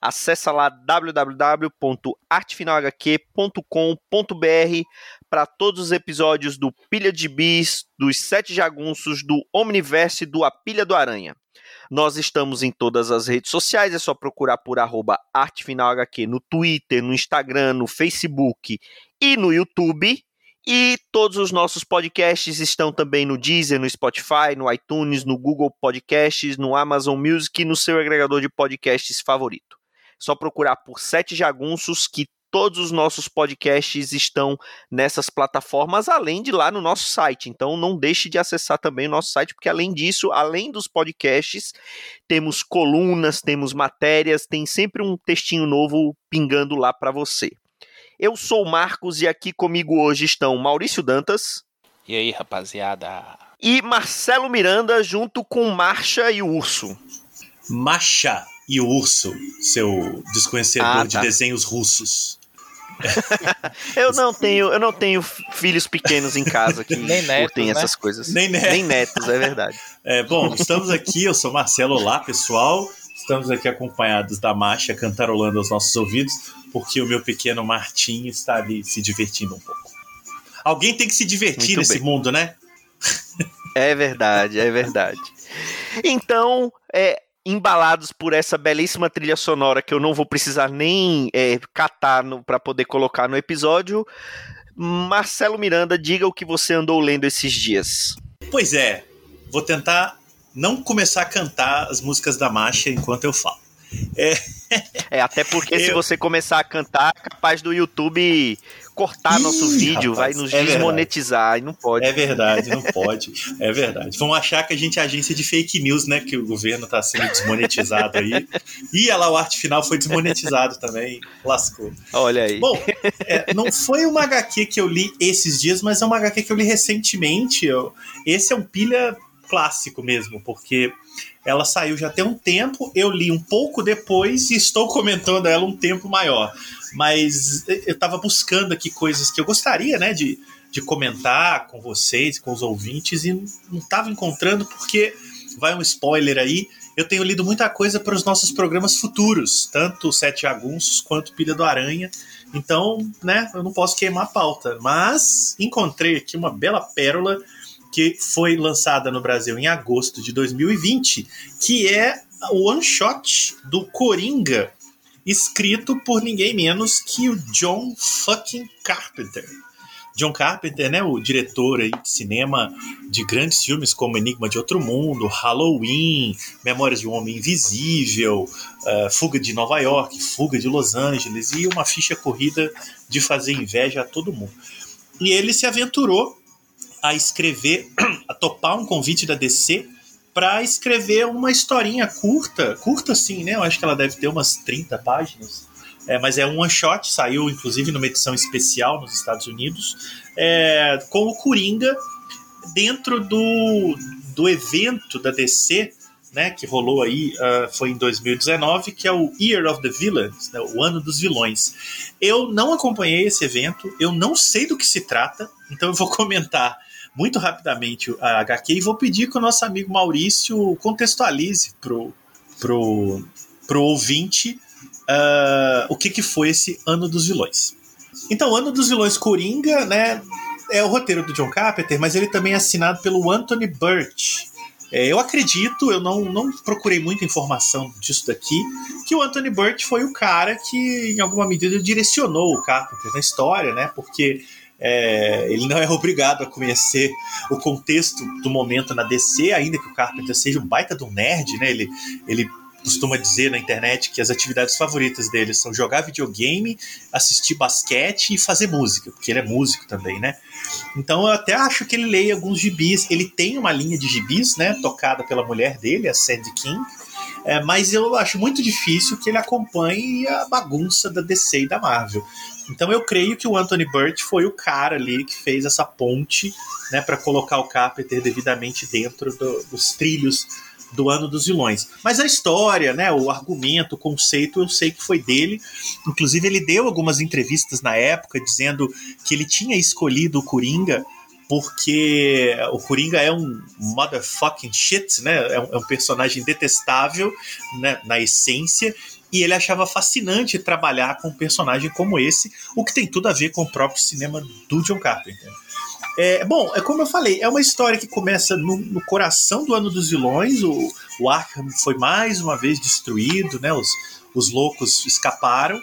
Acesse lá www.artefinalhq.com.br para todos os episódios do Pilha de Bis, dos Sete Jagunços, do Omniverse e do A Pilha do Aranha. Nós estamos em todas as redes sociais, é só procurar por arroba artefinalhq no Twitter, no Instagram, no Facebook e no YouTube. E todos os nossos podcasts estão também no Deezer, no Spotify, no iTunes, no Google Podcasts, no Amazon Music e no seu agregador de podcasts favorito. Só procurar por Sete Jagunços que todos os nossos podcasts estão nessas plataformas, além de lá no nosso site. Então não deixe de acessar também o nosso site, porque além disso, além dos podcasts, temos colunas, temos matérias, tem sempre um textinho novo pingando lá para você. Eu sou o Marcos e aqui comigo hoje estão Maurício Dantas E aí, rapaziada? e Marcelo Miranda junto com Marcha e o Urso. Macha e o Urso, seu desconhecedor Ah, de tá. desenhos russos. Eu não tenho, eu não tenho filhos pequenos em casa que Nem netos, curtem né? essas coisas. Nem netos. Nem netos, é verdade. É, bom, estamos aqui, eu sou Marcelo, olá pessoal. Estamos aqui acompanhados da Macha cantarolando aos nossos ouvidos, porque o meu pequeno Martim está ali se divertindo um pouco. Alguém tem que se divertir Muito nesse bem. mundo, né? É verdade, é verdade. Então, é, embalados por essa belíssima trilha sonora que eu não vou precisar nem é, catar para poder colocar no episódio, Marcelo Miranda, diga o que você andou lendo esses dias. Pois é, vou tentar não começar a cantar as músicas da Macha enquanto eu falo. É, até porque se Eu- você começar a cantar, é capaz do YouTube cortar Ih, nosso vídeo, rapaz, vai nos é verdade. desmonetizar e não pode. É verdade, não pode. É verdade. Vão achar que a gente é agência de fake news, né? Que o governo está sendo desmonetizado aí. E olha lá, o arte final foi desmonetizado também. Lascou. Olha aí. Bom, é, não foi uma HQ que eu li esses dias, mas é uma HQ que eu li recentemente. Eu- esse é um pilha clássico mesmo, porque ela saiu já tem um tempo, eu li um pouco depois e estou comentando ela um tempo maior. Mas eu estava buscando aqui coisas que eu gostaria, né, de, de comentar com vocês, com os ouvintes, e não estava encontrando porque vai um spoiler aí. Eu tenho lido muita coisa para os nossos programas futuros, tanto Sete Jagunços quanto Pilha do Aranha. Então, né, eu não posso queimar a pauta. Mas encontrei aqui uma bela pérola que foi lançada no Brasil em agosto de 2020, que é o one shot do Coringa, escrito por ninguém menos que o John fucking Carpenter. John Carpenter, né, o diretor aí de cinema de grandes filmes como Enigma de Outro Mundo, Halloween, Memórias de um Homem Invisível, eh, Fuga de Nova York, Fuga de Los Angeles e uma ficha corrida de fazer inveja a todo mundo. E ele se aventurou a escrever, a topar um convite da DC para escrever uma historinha curta, curta sim, né? Eu acho que ela deve ter umas 30 páginas. É, mas é um one shot, saiu inclusive numa edição especial nos Estados Unidos, é, com o Coringa dentro do, do evento da DC, né, que rolou aí, ah, foi em 2019, que é o Year of the Villains, né, o ano dos vilões. Eu não acompanhei esse evento, eu não sei do que se trata, então eu vou comentar muito rapidamente a HQ e vou pedir que o nosso amigo Maurício contextualize pro, pro, pro ouvinte ah, o que, que foi esse Ano dos Vilões. Então, Ano dos Vilões Coringa, né, é o roteiro do John Carpenter, mas ele também é assinado pelo Anthony Burch. É, eu acredito, eu não, não procurei muita informação disso daqui, que o Anthony Burch foi o cara que, em alguma medida, direcionou o Carpenter na história, né? Porque é, ele não é obrigado a conhecer o contexto do momento na DC, ainda que o Carpenter seja um baita de um nerd, né? Ele, ele costuma dizer na internet que as atividades favoritas dele são jogar videogame, assistir basquete e fazer música, porque ele é músico também, né? Então eu até acho que ele leia alguns gibis. Ele tem uma linha de gibis, né? Tocada pela mulher dele, a Sandy King. É, mas eu acho muito difícil que ele acompanhe a bagunça da DC e da Marvel. Então eu creio que o Anthony Burt foi o cara ali que fez essa ponte né, para colocar o Carpenter devidamente dentro do, dos trilhos do ano dos vilões. Mas a história, né, o argumento, o conceito, eu sei que foi dele. Inclusive, ele deu algumas entrevistas na época dizendo que ele tinha escolhido o Coringa porque o Coringa é um motherfucking shit, né? É um, é um personagem detestável né, na essência. E ele achava fascinante trabalhar com um personagem como esse, o que tem tudo a ver com o próprio cinema do John Carpenter. É, bom, é como eu falei, é uma história que começa no, no coração do ano dos vilões. O, o Arkham foi mais uma vez destruído, né? Os, os loucos escaparam.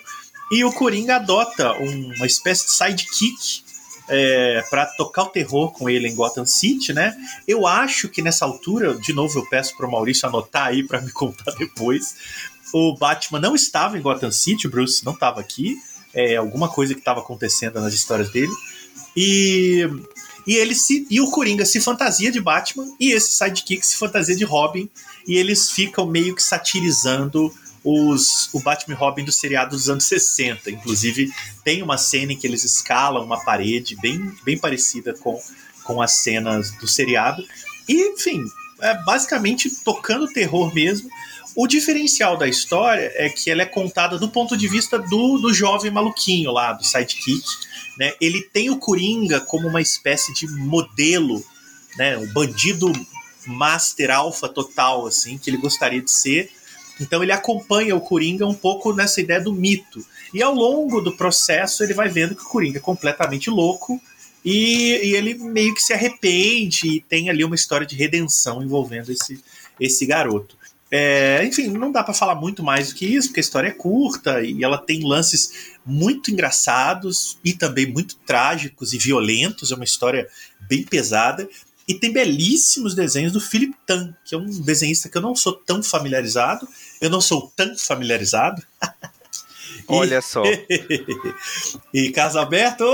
E o Coringa adota um, uma espécie de sidekick é, para tocar o terror com ele em Gotham City, né? Eu acho que nessa altura, de novo eu peço para o Maurício anotar aí para me contar depois. O Batman não estava em Gotham City, o Bruce não estava aqui. É, alguma coisa que estava acontecendo nas histórias dele. E e ele se e o Coringa se fantasia de Batman e esse sidekick se fantasia de Robin e eles ficam meio que satirizando os, o Batman Robin do seriado dos anos 60. Inclusive, tem uma cena em que eles escalam uma parede bem, bem parecida com, com as cenas do seriado. E, enfim, é basicamente tocando terror mesmo. O diferencial da história é que ela é contada do ponto de vista do, do jovem maluquinho lá, do sidekick né? Ele tem o Coringa como uma espécie de modelo, né? Um bandido master alfa total, assim, que ele gostaria de ser. Então ele acompanha o Coringa um pouco nessa ideia do mito. E ao longo do processo ele vai vendo que o Coringa é completamente louco e, e ele meio que se arrepende e tem ali uma história de redenção envolvendo esse, esse garoto. É, enfim, não dá para falar muito mais do que isso, porque a história é curta e ela tem lances muito engraçados e também muito trágicos e violentos. É uma história bem pesada. E tem belíssimos desenhos do Philip Tan, que é um desenhista que eu não sou tão familiarizado. Eu não sou tão familiarizado. Olha só. e Carlos Alberto.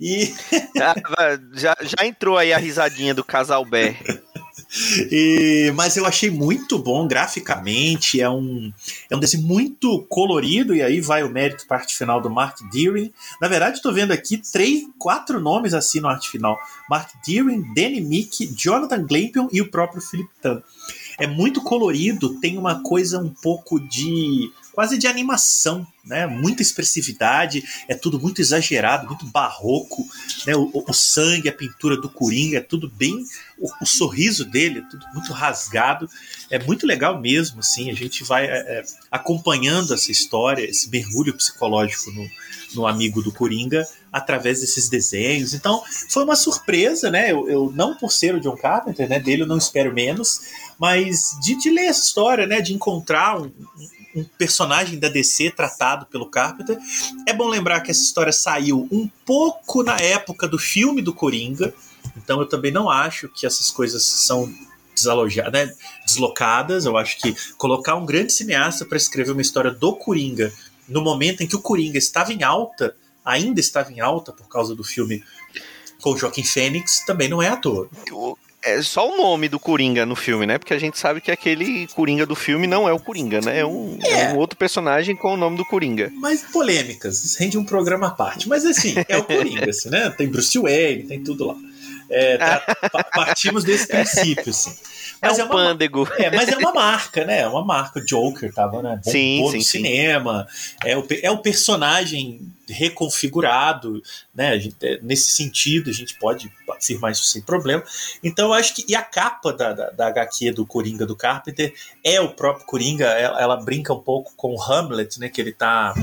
E já, já entrou aí a risadinha do casal Bé. E, mas eu achei muito bom graficamente, é um, é um desenho muito colorido, e aí vai o mérito para arte final do Mark Deering. Na verdade, estou vendo aqui três, quatro nomes assim no arte final: Mark Deering, Danny Mick, Jonathan Glampion e o próprio Philip Tan. É muito colorido, tem uma coisa um pouco de quase de animação, né? Muita expressividade, é tudo muito exagerado, muito barroco, né? O, o sangue, a pintura do Coringa, é tudo bem, o, o, sorriso dele é tudo muito rasgado, é muito legal mesmo, assim, a gente vai é, é, acompanhando essa história, esse mergulho psicológico no, no amigo do Coringa através desses desenhos. Então, foi uma surpresa, né? Eu, eu, não por ser o John Carpenter, né? Dele eu não espero menos, mas de, de ler essa história, né? De encontrar um, um personagem da DC tratado pelo Carpenter. É bom lembrar que essa história saiu um pouco na época do filme do Coringa, então eu também não acho que essas coisas são desalojadas, né, deslocadas. Eu acho que colocar um grande cineasta para escrever uma história do Coringa no momento em que o Coringa estava em alta, ainda estava em alta por causa do filme com Joaquim Fênix, também não é à toa é só o nome do Coringa no filme, né? Porque a gente sabe que aquele Coringa do filme não é o Coringa, né? É um, é. é um outro personagem com o nome do Coringa. Mas polêmicas, isso rende um programa à parte. Mas assim, é o Coringa, assim, né? Tem Bruce Wayne, tem tudo lá. É, tá, partimos desse princípio, assim. Mas é um é uma, pândego. É, mas é uma marca, né? É uma marca. O Joker tava, né? Bom, sim, sim, cinema. É o, é o personagem reconfigurado, né? Gente, é, nesse sentido, a gente pode afirmar isso sem problema. Então, eu acho que. E a capa da, da, da HQ do Coringa do Carpenter é o próprio Coringa. Ela, ela brinca um pouco com o Hamlet, né? Que ele tá.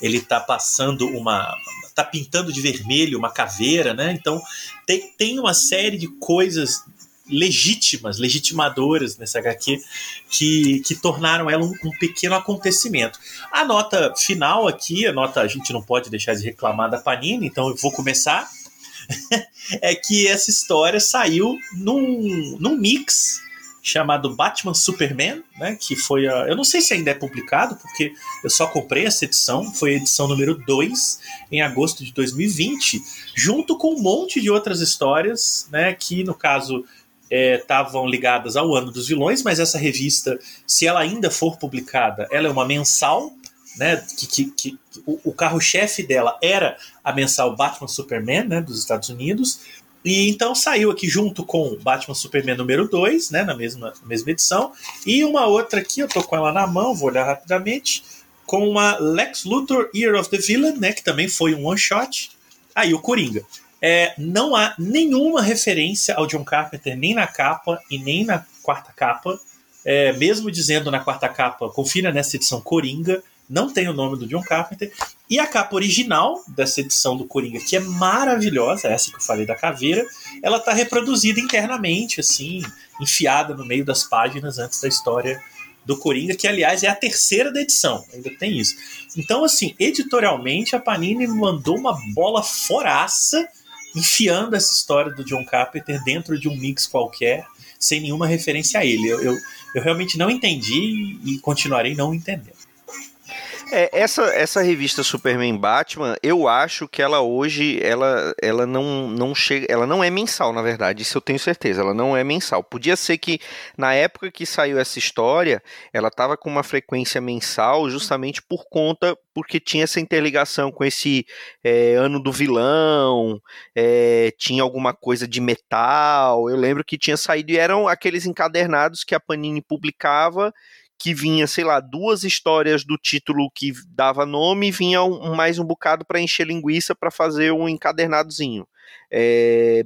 Ele tá passando uma tá pintando de vermelho uma caveira, né? Então tem, tem uma série de coisas legítimas, legitimadoras nessa HQ, que, que tornaram ela um, um, pequeno acontecimento. A nota final aqui, a nota a gente não pode deixar de reclamar da Panini, então eu vou começar. é que essa história saiu num, num mix chamado Batman Superman, né? Que foi a. Eu não sei se ainda é publicado, porque eu só comprei essa edição, foi a edição número 2, em agosto de 2020, junto com um monte de outras histórias, né? Que no caso estavam é, ligadas ao ano dos vilões, mas essa revista, se ela ainda for publicada, ela é uma mensal, né? Que, que, que o, o carro-chefe dela era a mensal Batman Superman, né? Dos Estados Unidos. E então saiu aqui junto com Batman Superman número 2, né, na mesma, mesma edição, e uma outra aqui, eu tô com ela na mão, vou olhar rapidamente, com uma Lex Luthor Year of the Villain, né, que também foi um one shot. Aí o Coringa. É, não há nenhuma referência ao John Carpenter, nem na capa e nem na quarta capa. É, mesmo dizendo na quarta capa, confira nessa edição Coringa, não tem o nome do John Carpenter. E a capa original dessa edição do Coringa, que é maravilhosa, essa que eu falei da caveira, ela está reproduzida internamente, assim, enfiada no meio das páginas antes da história do Coringa, que aliás é a terceira da edição, ainda tem isso. Então, assim, editorialmente a Panini mandou uma bola foraça enfiando essa história do John Carpenter dentro de um mix qualquer, sem nenhuma referência a ele. Eu, eu, eu realmente não entendi e continuarei não entendendo. É, essa, essa revista Superman Batman, eu acho que ela hoje ela, ela não, não chega, ela não é mensal, na verdade, isso eu tenho certeza, ela não é mensal. Podia ser que na época que saiu essa história, ela estava com uma frequência mensal, justamente por conta porque tinha essa interligação com esse é, ano do vilão, é, tinha alguma coisa de metal. Eu lembro que tinha saído e eram aqueles encadernados que a Panini publicava que vinha, sei lá, duas histórias do título que dava nome e vinha um, mais um bocado para encher linguiça para fazer um encadernadozinho. É,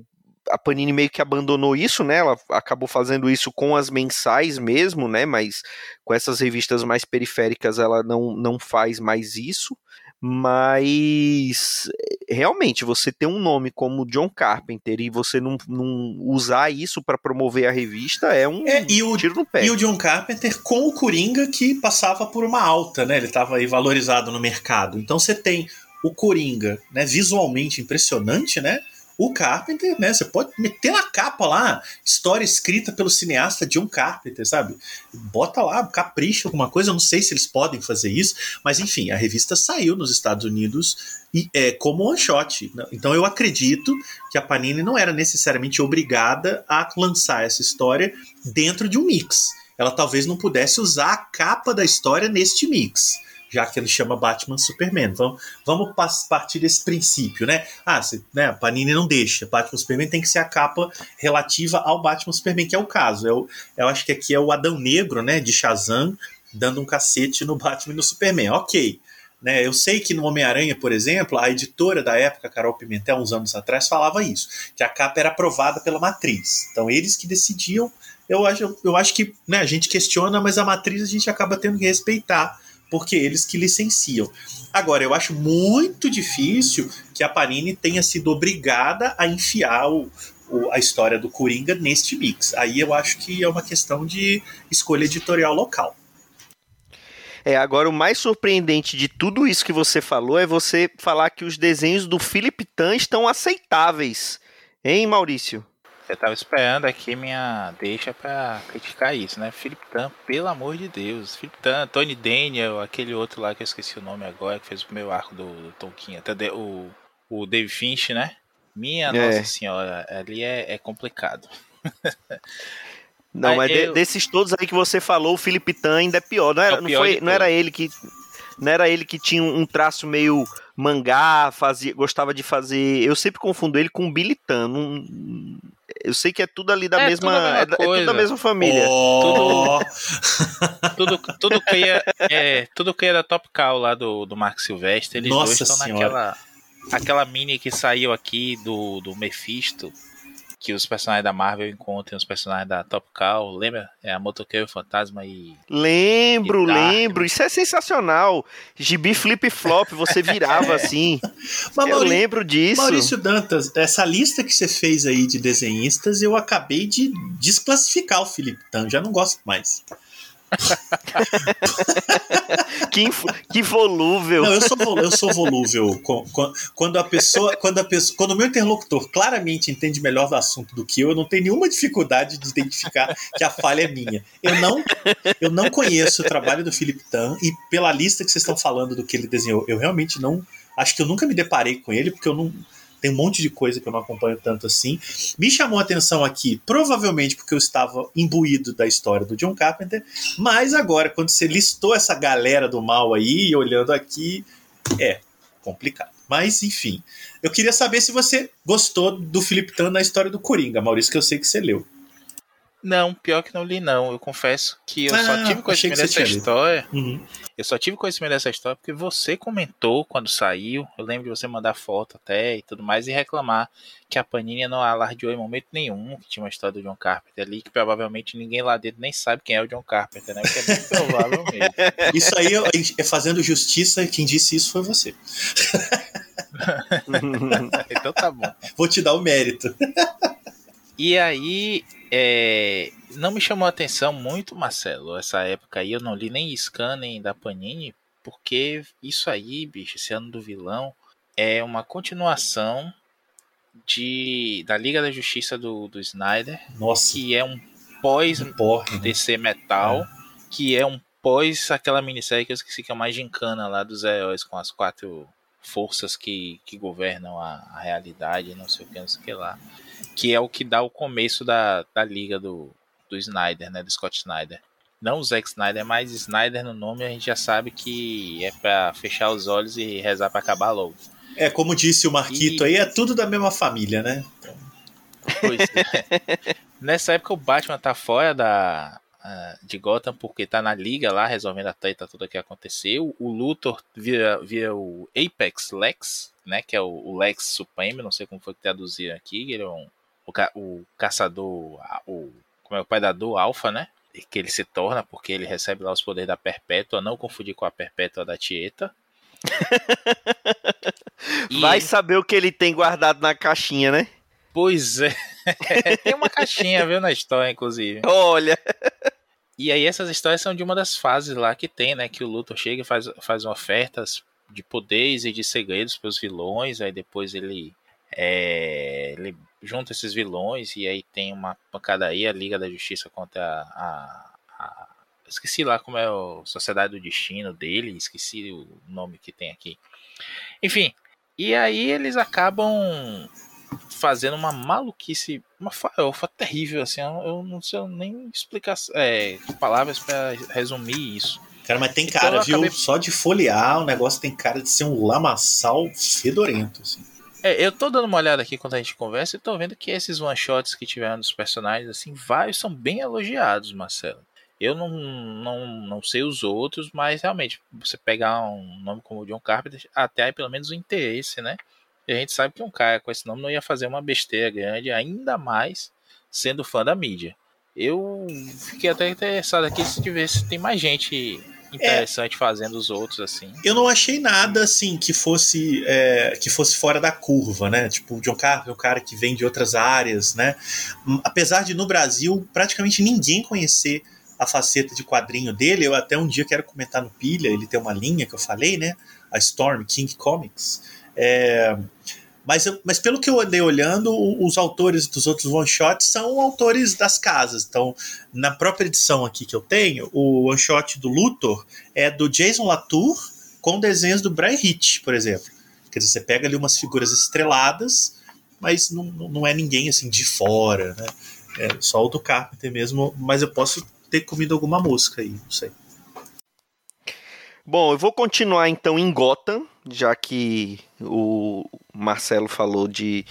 a Panini meio que abandonou isso, né? Ela acabou fazendo isso com as mensais mesmo, né? Mas com essas revistas mais periféricas ela não, não faz mais isso mas realmente você ter um nome como John Carpenter e você não, não usar isso para promover a revista é um é, o, tiro no pé. E o John Carpenter com o Coringa que passava por uma alta, né? Ele estava aí valorizado no mercado. Então você tem o Coringa, né, visualmente impressionante, né? O Carpenter, né? Você pode meter na capa lá, história escrita pelo cineasta John Carpenter, sabe? Bota lá, capricha alguma coisa. Não sei se eles podem fazer isso, mas enfim, a revista saiu nos Estados Unidos e, é, como one shot. Né? Então eu acredito que a Panini não era necessariamente obrigada a lançar essa história dentro de um mix. Ela talvez não pudesse usar a capa da história neste mix já que ele chama Batman Superman. Vamos, vamos partir desse princípio, né? Ah, né, a Panini não deixa. Batman Superman tem que ser a capa relativa ao Batman Superman, que é o caso. Eu, eu acho que aqui é o Adão Negro, né, de Shazam, dando um cacete no Batman e no Superman. Ok. Né, eu sei que no Homem-Aranha, por exemplo, a editora da época, Carol Pimentel, uns anos atrás, falava isso, que a capa era aprovada pela matriz. Então, eles que decidiam. Eu acho, eu acho que né, a gente questiona, mas a matriz a gente acaba tendo que respeitar porque eles que licenciam. Agora, eu acho muito difícil que a Panini tenha sido obrigada a enfiar o, o, a história do Coringa neste mix. Aí eu acho que é uma questão de escolha editorial local. É, agora o mais surpreendente de tudo isso que você falou é você falar que os desenhos do Philip Tan estão aceitáveis. Hein, Maurício? Eu tava esperando aqui minha deixa para criticar isso, né? Philip Tan, pelo amor de Deus. Philip Tan, Tony Daniel, aquele outro lá que eu esqueci o nome agora, que fez o primeiro arco do, do Tolkien, até o, o Dave Finch, né? Minha é. nossa senhora, ali é, é complicado. Não, mas, mas eu... desses todos aí que você falou, o Philip Tan ainda é pior. Não era, é não foi, não era ele que não era ele que tinha um traço meio mangá, fazia, gostava de fazer. Eu sempre confundo ele com o Billy Tan. Não, eu sei que é tudo ali da é mesma. Tudo é, é, tudo da mesma família. Oh. Tudo, tudo, tudo, que é, tudo é da Top Cow lá do, do Mark Silvestre, eles Nossa dois estão naquela. Aquela mini que saiu aqui do, do Mephisto, que os personagens da Marvel encontram os personagens da Top Cow, lembra? É a Motoqueiro Fantasma e. Lembro, e lembro. Isso é sensacional. Gibi flip flop, você virava assim. Mas, eu lembro disso. Maurício Dantas, essa lista que você fez aí de desenhistas, eu acabei de desclassificar o Felipe Tan, já não gosto mais. Que, que volúvel. Não, eu sou, eu sou volúvel. Quando a pessoa, quando a pessoa, quando o meu interlocutor claramente entende melhor do assunto do que eu, eu não tenho nenhuma dificuldade de identificar que a falha é minha. Eu não, eu não conheço o trabalho do Philip Tan e pela lista que vocês estão falando do que ele desenhou, eu realmente não, acho que eu nunca me deparei com ele porque eu não tem um monte de coisa que eu não acompanho tanto assim. Me chamou a atenção aqui, provavelmente porque eu estava imbuído da história do John Carpenter, mas agora, quando você listou essa galera do mal aí, olhando aqui, é complicado. Mas, enfim, eu queria saber se você gostou do Philip Tan na história do Coringa, Maurício, que eu sei que você leu. Não, pior que não li, não. Eu confesso que eu ah, só tive conhecimento dessa história. Uhum. Eu só tive conhecimento dessa história porque você comentou quando saiu. Eu lembro de você mandar foto até e tudo mais e reclamar que a Panini não alardeou em momento nenhum que tinha uma história do John Carpenter ali, que provavelmente ninguém lá dentro nem sabe quem é o John Carpenter, né? Porque é muito provável mesmo. Isso aí é fazendo justiça, quem disse isso foi você. então tá bom. Vou te dar o mérito. E aí, é, não me chamou a atenção muito, Marcelo, essa época aí. Eu não li nem Scan nem da Panini, porque isso aí, bicho, esse ano do vilão, é uma continuação de da Liga da Justiça do, do Snyder. Nossa. Que é um pós DC Metal, é. que é um pós aquela minissérie que eu esqueci que é mais gincana lá dos heróis com as quatro forças que, que governam a, a realidade, não sei o que, não sei o que lá que é o que dá o começo da, da liga do, do Snyder, né, do Scott Snyder. Não o Zack Snyder, mas Snyder no nome a gente já sabe que é para fechar os olhos e rezar para acabar logo. É, como disse o Marquito e... aí, é tudo da mesma família, né? Pois é. Nessa época o Batman tá fora da, de Gotham porque tá na liga lá resolvendo a treta toda que aconteceu. O Luthor vira, vira o Apex Lex, né? Que é o, o Lex Supreme, não sei como foi que traduziram aqui. Ele é um o, ca o caçador, o, como é o predador alfa, né? Que ele se torna porque ele recebe lá os poderes da Perpétua, não confundir com a Perpétua da Tieta. Vai saber o que ele tem guardado na caixinha, né? Pois é. tem uma caixinha, viu, na história, inclusive. Olha. E aí essas histórias são de uma das fases lá que tem, né? Que o Luthor chega e faz, faz ofertas de poderes e de segredos para os vilões, aí depois ele, é, ele junta esses vilões e aí tem uma pancadaria, a Liga da Justiça contra a, a, a, esqueci lá como é a Sociedade do Destino dele, esqueci o nome que tem aqui. Enfim, e aí eles acabam fazendo uma maluquice, uma farofa terrível, assim, eu não sei nem explicar é, palavras para resumir isso. Cara, mas tem então cara, então, viu? Acabei... Só de folhear o negócio tem cara de ser um lamaçal fedorento, assim. É, eu tô dando uma olhada aqui quando a gente conversa e tô vendo que esses one-shots que tiveram dos personagens, assim, vários são bem elogiados, Marcelo. Eu não, não, não sei os outros, mas realmente, você pegar um nome como o John Carpenter, até aí pelo menos o interesse, né? A gente sabe que um cara com esse nome não ia fazer uma besteira grande, ainda mais sendo fã da mídia. Eu fiquei até interessado aqui se tivesse tem mais gente interessante é, fazendo os outros assim. Eu não achei nada assim que fosse é, que fosse fora da curva, né? Tipo, o John Carpenter, um cara que vem de outras áreas, né? Hum, apesar de no Brasil praticamente ninguém conhecer a faceta de quadrinho dele, eu até um dia quero comentar no Pilha, ele tem uma linha que eu falei, né? A Storm King Comics. É, mas, mas pelo que eu andei olhando, os autores dos outros one-shots são autores das casas. Então, na própria edição aqui que eu tenho, o one-shot do Luthor é do Jason Latour com desenhos do Brian Hitch, por exemplo. Quer dizer, você pega ali umas figuras estreladas, mas não, não é ninguém assim de fora, né? É só o do Carpenter mesmo, mas eu posso ter comido alguma mosca aí, não sei. Bom, eu vou continuar então em Gotham, já que o Marcelo falou de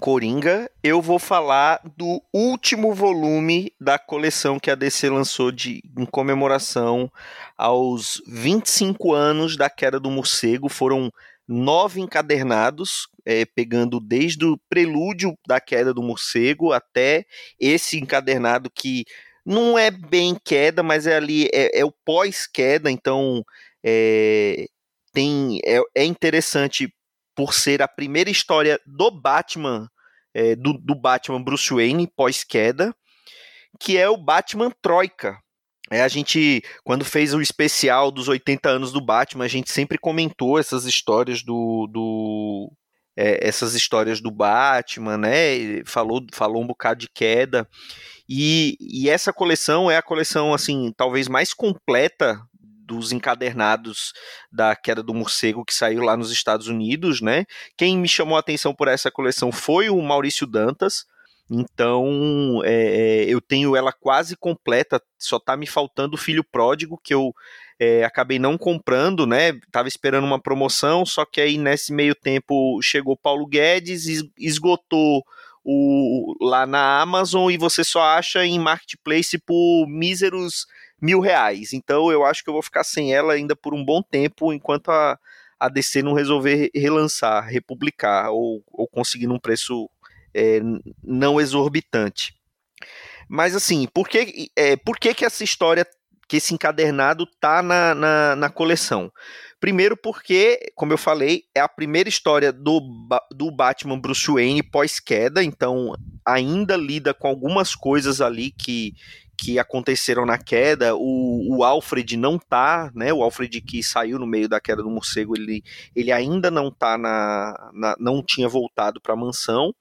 Coringa, eu vou falar do último volume da coleção que a DC lançou de, em comemoração aos 25 anos da queda do morcego. Foram nove encadernados, é, pegando desde o prelúdio da queda do morcego até esse encadernado que não é bem queda, mas é ali é, é o pós-queda, então é, tem, é, é, interessante por ser a primeira história do Batman, é, do, do Batman Bruce Wayne pós-queda, que é o Batman Troika, É, a gente, quando fez o especial dos 80 anos do Batman, a gente sempre comentou essas histórias do. do é, essas histórias do Batman, né? Falou, falou um bocado de queda. E, e essa coleção é a coleção, assim, talvez mais completa dos encadernados da queda do morcego que saiu lá nos Estados Unidos, né? Quem me chamou a atenção por essa coleção foi o Maurício Dantas. Então é, é eu tenho ela quase completa, só tá me faltando o Filho Pródigo, que eu é, acabei não comprando, né? Tava esperando uma promoção, só que aí nesse meio tempo chegou Paulo Guedes, esgotou o, lá na Amazon e você só acha em marketplace por míseros mil reais. Então eu acho que eu vou ficar sem ela ainda por um bom tempo, enquanto a, a DC não resolver relançar, republicar ou, ou conseguir num preço é, não exorbitante. Mas assim, por que, é, por que, que essa história, que esse encadernado tá na, na, na coleção? Primeiro porque, como eu falei, é a primeira história do, do Batman Bruce Wayne pós-queda, então ainda lida com algumas coisas ali que, que aconteceram na queda. O, o Alfred não tá, né? O Alfred que saiu no meio da queda do morcego, ele, ele ainda não tá na, na não tinha voltado para a mansão.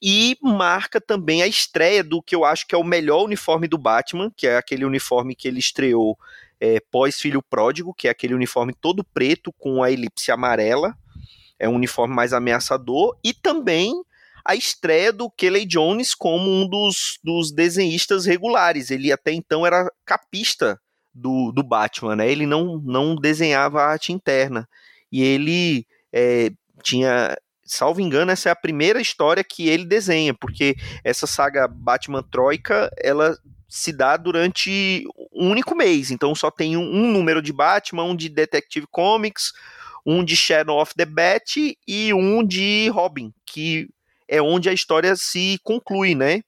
E marca também a estreia do que eu acho que é o melhor uniforme do Batman, que é aquele uniforme que ele estreou é, pós-Filho Pródigo, que é aquele uniforme todo preto com a elipse amarela. É um uniforme mais ameaçador. E também a estreia do Kelly Jones como um dos, dos desenhistas regulares. Ele até então era capista do, do Batman, né? Ele não, não desenhava arte interna. E ele é, tinha salvo engano, essa é a primeira história que ele desenha, porque essa saga Batman Troika, ela se dá durante um único mês, então só tem um, um número de Batman, um de Detective Comics, um de Shadow of the Bat e um de Robin, que é onde a história se conclui, né?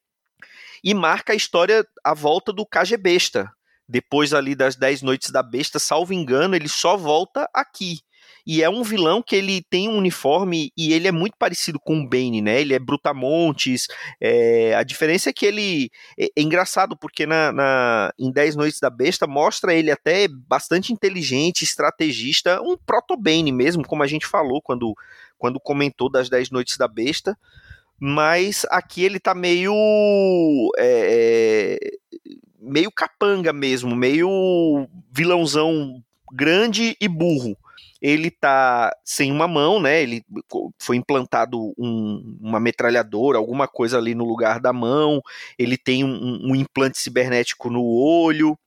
E marca a história a volta do KG Besta. Depois ali das 10 noites da besta, salvo engano, ele só volta aqui. E é um vilão que ele tem um uniforme e ele é muito parecido com o Bane, né? Ele é brutamontes. É, a diferença é que ele é, é engraçado, porque na, na, em 10 Noites da Besta mostra ele até bastante inteligente, estrategista, um proto-Bane mesmo, como a gente falou quando, quando comentou das 10 Noites da Besta. Mas aqui ele tá meio. É, é, meio capanga mesmo, meio vilãozão grande e burro ele tá sem uma mão, né? Ele foi implantado um, uma metralhadora, alguma coisa ali no lugar da mão. Ele tem um, um implante cibernético no olho.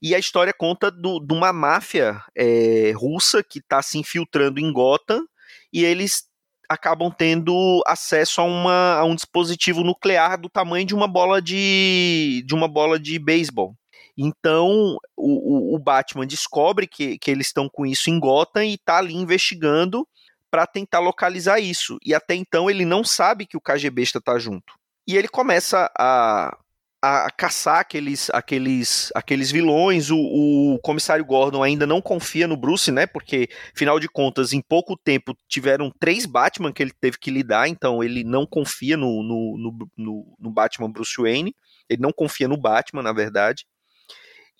E a história conta do, de uma máfia é, russa que está se infiltrando em Gotham e eles acabam tendo acesso a, uma, a um dispositivo nuclear do tamanho de uma bola de, de uma bola de beisebol. Então o, o, Batman descobre que, que eles estão com isso em Gotham e está ali investigando para tentar localizar isso. E até então ele não sabe que o KGB está junto. E ele começa a, a caçar aqueles, aqueles, aqueles vilões. O, o, comissário Gordon ainda não confia no Bruce, né? Porque, afinal de contas, em pouco tempo tiveram três Batman que ele teve que lidar, então ele não confia no, no, no, no Batman Bruce Wayne. Ele não confia no Batman, na verdade.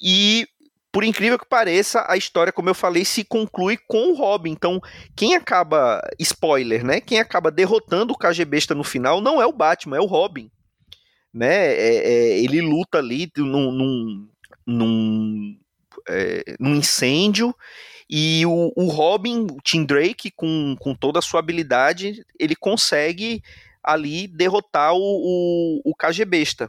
E por incrível que pareça, a história, como eu falei, se conclui com o Robin. Então, quem acaba, spoiler, né? Quem acaba derrotando o KGBista no final não é o Batman, é o Robin. Né? É, é, ele luta ali num, num, num, é, num incêndio e o, o, Robin, o Tim Drake, com, com toda a sua habilidade, ele consegue ali derrotar o, o, o KGBista.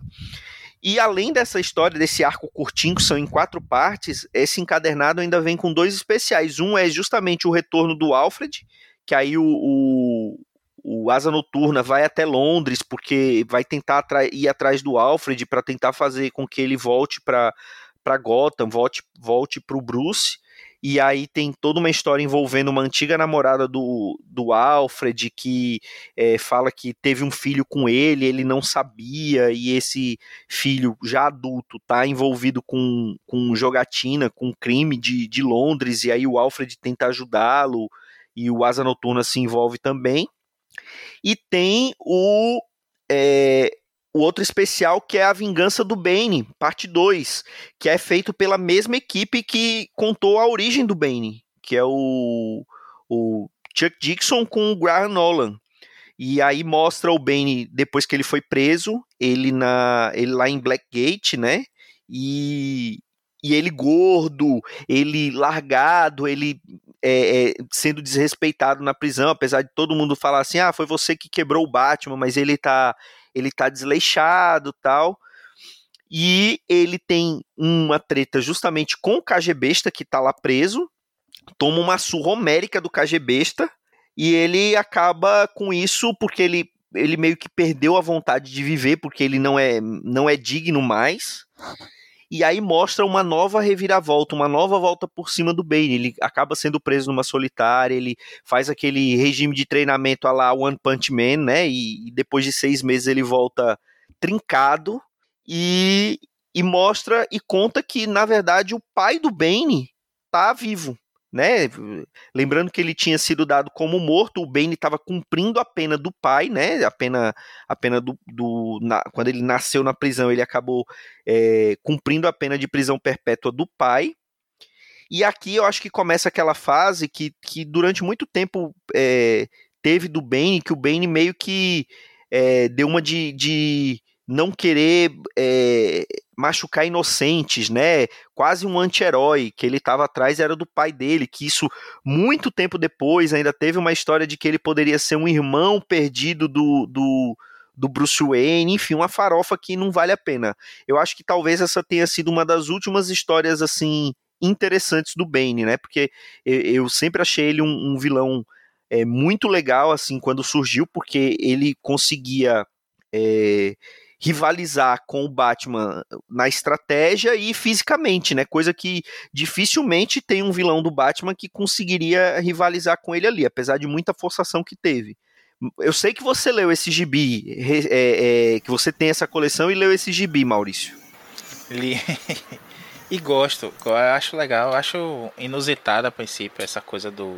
E além dessa história, desse arco curtinho, que são em quatro partes, esse encadernado ainda vem com dois especiais. Um é justamente o retorno do Alfred, que aí o, o, o Asa Noturna vai até Londres, porque vai tentar ir atrás do Alfred para tentar fazer com que ele volte para Gotham, volte, volte para o Bruce. E aí tem toda uma história envolvendo uma antiga namorada do, do Alfred que é, fala que teve um filho com ele, ele não sabia, e esse filho, já adulto, tá envolvido com, com jogatina, com crime de, de Londres, e aí o Alfred tenta ajudá-lo, e o Asa Noturna se envolve também. E tem o. É, o outro especial que é A Vingança do Bane, parte 2, que é feito pela mesma equipe que contou a origem do Bane, que é o, o Chuck Dixon com o Graham Nolan. E aí mostra o Bane depois que ele foi preso, ele na ele lá em Blackgate, né? E, e ele gordo, ele largado, ele é, é, sendo desrespeitado na prisão, apesar de todo mundo falar assim, ah, foi você que quebrou o Batman, mas ele tá ele tá desleixado, tal. E ele tem uma treta justamente com o KGBesta que tá lá preso, toma uma surra homérica do KGBesta e ele acaba com isso porque ele, ele meio que perdeu a vontade de viver, porque ele não é, não é digno mais. E aí mostra uma nova reviravolta, uma nova volta por cima do Bane. Ele acaba sendo preso numa solitária, ele faz aquele regime de treinamento a lá One Punch Man, né? E, e depois de seis meses ele volta trincado e, e mostra e conta que, na verdade, o pai do Bane tá vivo né? Lembrando que ele tinha sido dado como morto, o Bane estava cumprindo a pena do pai, né? A pena, a pena do, do na, quando ele nasceu na prisão, ele acabou é, cumprindo a pena de prisão perpétua do pai. E aqui eu acho que começa aquela fase que, que durante muito tempo é, teve do Bane, que o Bane meio que é, deu uma de, de não querer é, machucar inocentes, né? Quase um anti-herói que ele estava atrás era do pai dele, que isso muito tempo depois ainda teve uma história de que ele poderia ser um irmão perdido do, do, do Bruce Wayne, enfim, uma farofa que não vale a pena. Eu acho que talvez essa tenha sido uma das últimas histórias assim interessantes do Bane, né? Porque eu, sempre achei ele um, um vilão é, muito legal assim quando surgiu, porque ele conseguia é, rivalizar com o Batman na estratégia e fisicamente, né? Coisa que dificilmente tem um vilão do Batman que conseguiria rivalizar com ele ali, apesar de muita forçação que teve. Eu sei que você leu esse gibi, é, é, que você tem essa coleção e leu esse gibi, Maurício. Li. e gosto, eu acho legal, eu acho inusitada a princípio essa coisa do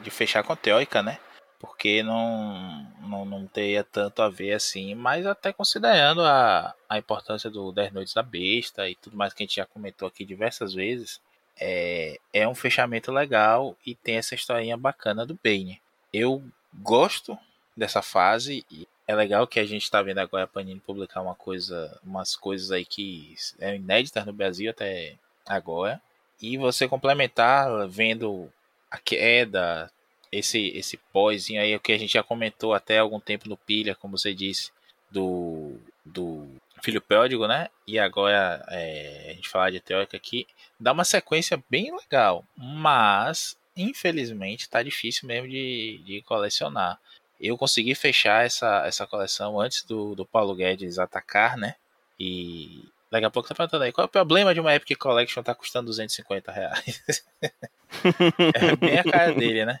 de, fechar com a teórica, né? Porque não, não, não teria tanto a ver assim, mas até considerando a, a importância do 10 Noites da Besta e tudo mais que a gente já comentou aqui diversas vezes, é, é um fechamento legal e tem essa historinha bacana do Bane. Eu gosto dessa fase e é legal que a gente está vendo agora a Panini publicar uma coisa, umas coisas aí que é inéditas no Brasil até agora. E você complementar vendo a queda, esse esse pózinho aí, o que a gente já comentou até algum tempo no Pilha, como você disse, do, do Filho Pródigo, né? E agora é, a gente falar de teórica aqui, dá uma sequência bem legal, mas infelizmente tá difícil mesmo de, de colecionar. Eu consegui fechar essa, essa coleção antes do, do Paulo Guedes atacar, né? E daqui a pouco tá perguntando aí, qual é o problema de uma Epic Collection tá custando 250 reais? é bem a cara dele, né?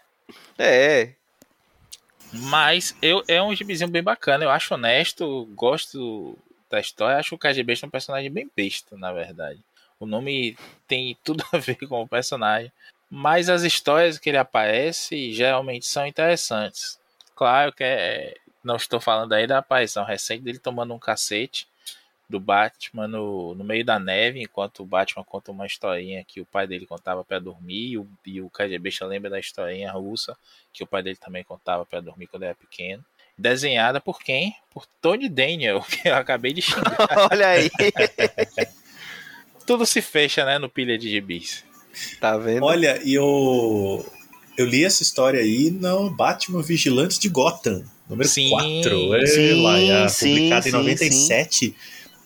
É. Mas eu, é um gibizinho bem bacana, eu acho honesto, gosto da história, acho o KGB é um personagem bem besta, na verdade. O nome tem tudo a ver com o personagem, mas as histórias que ele aparece geralmente são interessantes. Claro que é, não estou falando aí da aparição recente dele tomando um cacete do Batman no, no meio da neve, enquanto o Batman conta uma historinha que o pai dele contava para dormir, e o, e o KGB lembra da historinha russa que o pai dele também contava para dormir quando era pequeno. Desenhada por quem? Por Tony Daniel, que eu acabei de xingar. Olha aí. Tudo se fecha, né, no pilha de gibis. Tá vendo? Olha, e eu, eu li essa história aí no Batman Vigilante de Gotham, número sim, 4. É, sim, lá, sim, publicado sim, em 97. Sim.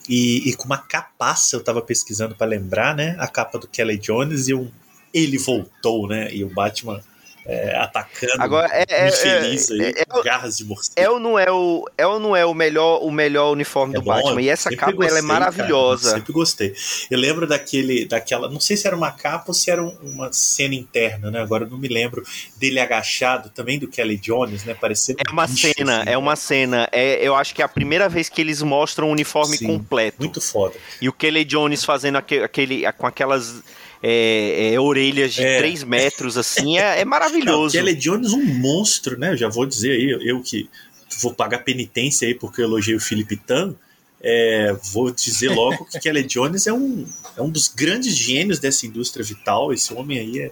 E, e, com uma capaça, eu tava pesquisando para lembrar, né? A capa do Kelly Jones e um, ele voltou, né? E o Batman é, atacando Agora, é, é, infeliz é, aí, é, garras de morcego. É ou não é o, é ou não é o melhor, o melhor uniforme do bom, Batman? E essa capa gostei, ela é maravilhosa. Cara, sempre gostei. Eu lembro daquele, daquela, não sei se era uma capa ou se era uma cena interna, né? Agora eu não me lembro dele agachado, também do Kelly Jones, né? Parecendo É uma bicho, cena, assim, é uma cena. É, eu acho que é a primeira vez que eles mostram o uniforme Sim, completo. Muito foda. E o Kelly Jones fazendo aquele, aquele com aquelas é, é, orelhas de é. 3 metros, assim, é, é maravilhoso. Kelly Jones, um monstro, né? Eu já vou dizer aí, eu que vou pagar penitência aí porque eu elogiei o Felipe Tan. É, vou dizer logo que Kelly Jones é um, é um dos grandes gênios dessa indústria vital. Esse homem aí é,